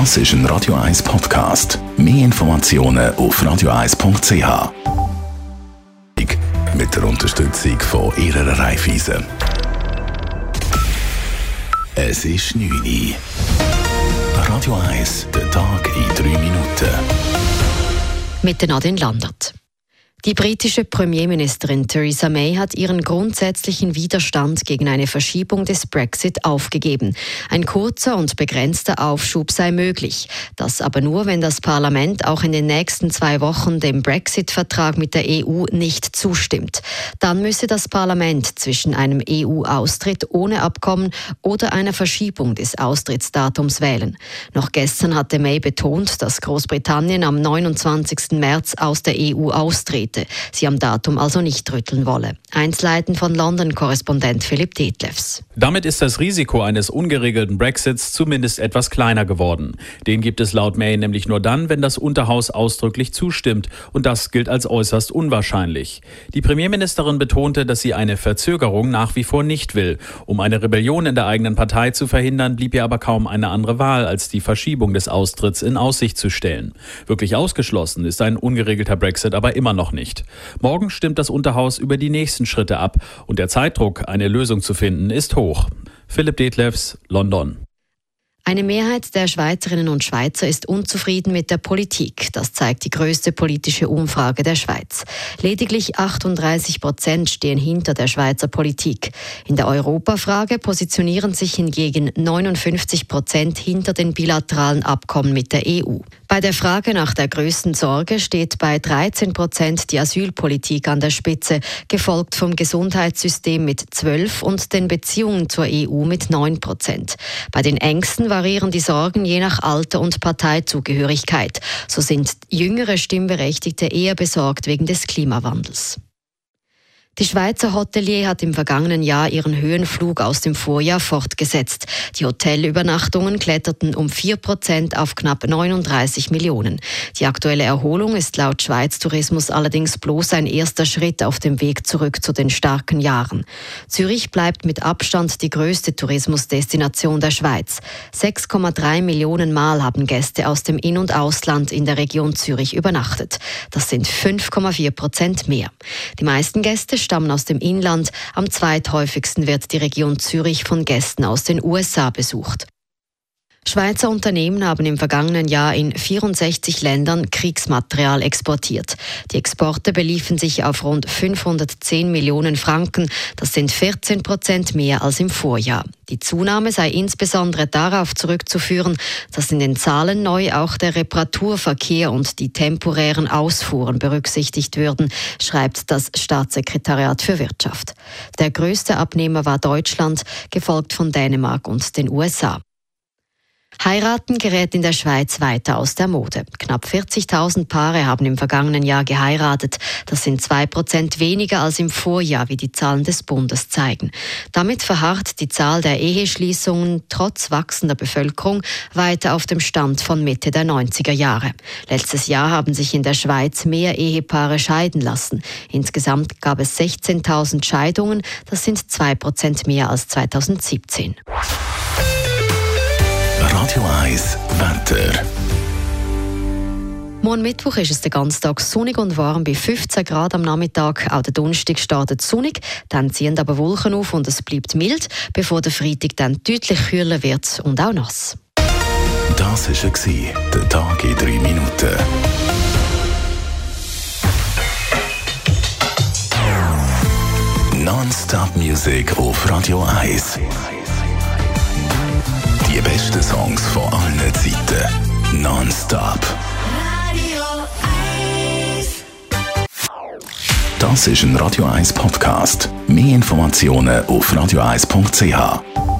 Das ist ein Radio 1 Podcast. Mehr Informationen auf radio1.ch. Mit der Unterstützung von Ihrer Raiffeisen. Es ist 9 Uhr. Radio 1, der Tag in 3 Minuten. Mit Nadine Landert. Die britische Premierministerin Theresa May hat ihren grundsätzlichen Widerstand gegen eine Verschiebung des Brexit aufgegeben. Ein kurzer und begrenzter Aufschub sei möglich. Das aber nur, wenn das Parlament auch in den nächsten zwei Wochen dem Brexit-Vertrag mit der EU nicht zustimmt. Dann müsse das Parlament zwischen einem EU-Austritt ohne Abkommen oder einer Verschiebung des Austrittsdatums wählen. Noch gestern hatte May betont, dass Großbritannien am 29. März aus der EU austritt hätte. Sie am Datum also nicht rütteln wolle. Einsleiten von London-Korrespondent Philipp Detlefs. Damit ist das Risiko eines ungeregelten Brexits zumindest etwas kleiner geworden. Den gibt es laut May nämlich nur dann, wenn das Unterhaus ausdrücklich zustimmt. Und das gilt als äußerst unwahrscheinlich. Die Premierministerin betonte, dass sie eine Verzögerung nach wie vor nicht will. Um eine Rebellion in der eigenen Partei zu verhindern, blieb ihr aber kaum eine andere Wahl, als die Verschiebung des Austritts in Aussicht zu stellen. Wirklich ausgeschlossen ist ein ungeregelter Brexit aber immer noch nicht nicht. Morgen stimmt das Unterhaus über die nächsten Schritte ab und der Zeitdruck, eine Lösung zu finden, ist hoch. Philipp Detlefs, London. Eine Mehrheit der Schweizerinnen und Schweizer ist unzufrieden mit der Politik. Das zeigt die größte politische Umfrage der Schweiz. Lediglich 38 Prozent stehen hinter der Schweizer Politik. In der Europafrage positionieren sich hingegen 59 Prozent hinter den bilateralen Abkommen mit der EU. Bei der Frage nach der größten Sorge steht bei 13 Prozent die Asylpolitik an der Spitze, gefolgt vom Gesundheitssystem mit 12 und den Beziehungen zur EU mit 9 Prozent. Bei den Ängsten variieren die Sorgen je nach Alter und Parteizugehörigkeit. So sind jüngere Stimmberechtigte eher besorgt wegen des Klimawandels. Die Schweizer Hotelier hat im vergangenen Jahr ihren Höhenflug aus dem Vorjahr fortgesetzt. Die Hotelübernachtungen kletterten um 4 Prozent auf knapp 39 Millionen. Die aktuelle Erholung ist laut Schweiz Tourismus allerdings bloß ein erster Schritt auf dem Weg zurück zu den starken Jahren. Zürich bleibt mit Abstand die größte Tourismusdestination der Schweiz. 6,3 Millionen Mal haben Gäste aus dem In- und Ausland in der Region Zürich übernachtet. Das sind 5,4 Prozent mehr. Die meisten Gäste stammen aus dem Inland. Am zweithäufigsten wird die Region Zürich von Gästen aus den USA besucht. Schweizer Unternehmen haben im vergangenen Jahr in 64 Ländern Kriegsmaterial exportiert. Die Exporte beliefen sich auf rund 510 Millionen Franken. Das sind 14 Prozent mehr als im Vorjahr. Die Zunahme sei insbesondere darauf zurückzuführen, dass in den Zahlen neu auch der Reparaturverkehr und die temporären Ausfuhren berücksichtigt würden, schreibt das Staatssekretariat für Wirtschaft. Der größte Abnehmer war Deutschland, gefolgt von Dänemark und den USA. Heiraten gerät in der Schweiz weiter aus der Mode. Knapp 40.000 Paare haben im vergangenen Jahr geheiratet. Das sind zwei Prozent weniger als im Vorjahr, wie die Zahlen des Bundes zeigen. Damit verharrt die Zahl der Eheschließungen trotz wachsender Bevölkerung weiter auf dem Stand von Mitte der 90er Jahre. Letztes Jahr haben sich in der Schweiz mehr Ehepaare scheiden lassen. Insgesamt gab es 16.000 Scheidungen. Das sind zwei Prozent mehr als 2017. Radio 1 Wetter. Morgen Mittwoch ist es den ganzen Tag sonnig und warm bei 15 Grad am Nachmittag. Auch der Donnerstag startet sonnig, dann ziehen aber Wolken auf und es bleibt mild, bevor der Freitag dann deutlich kühler wird und auch nass. Das war der Tag in drei Minuten. Non-Stop Music auf Radio 1. Besten Songs von allen Zeiten. Non-stop. Radio 1. Das ist ein Radio 1 Podcast. Mehr Informationen auf radio1.ch.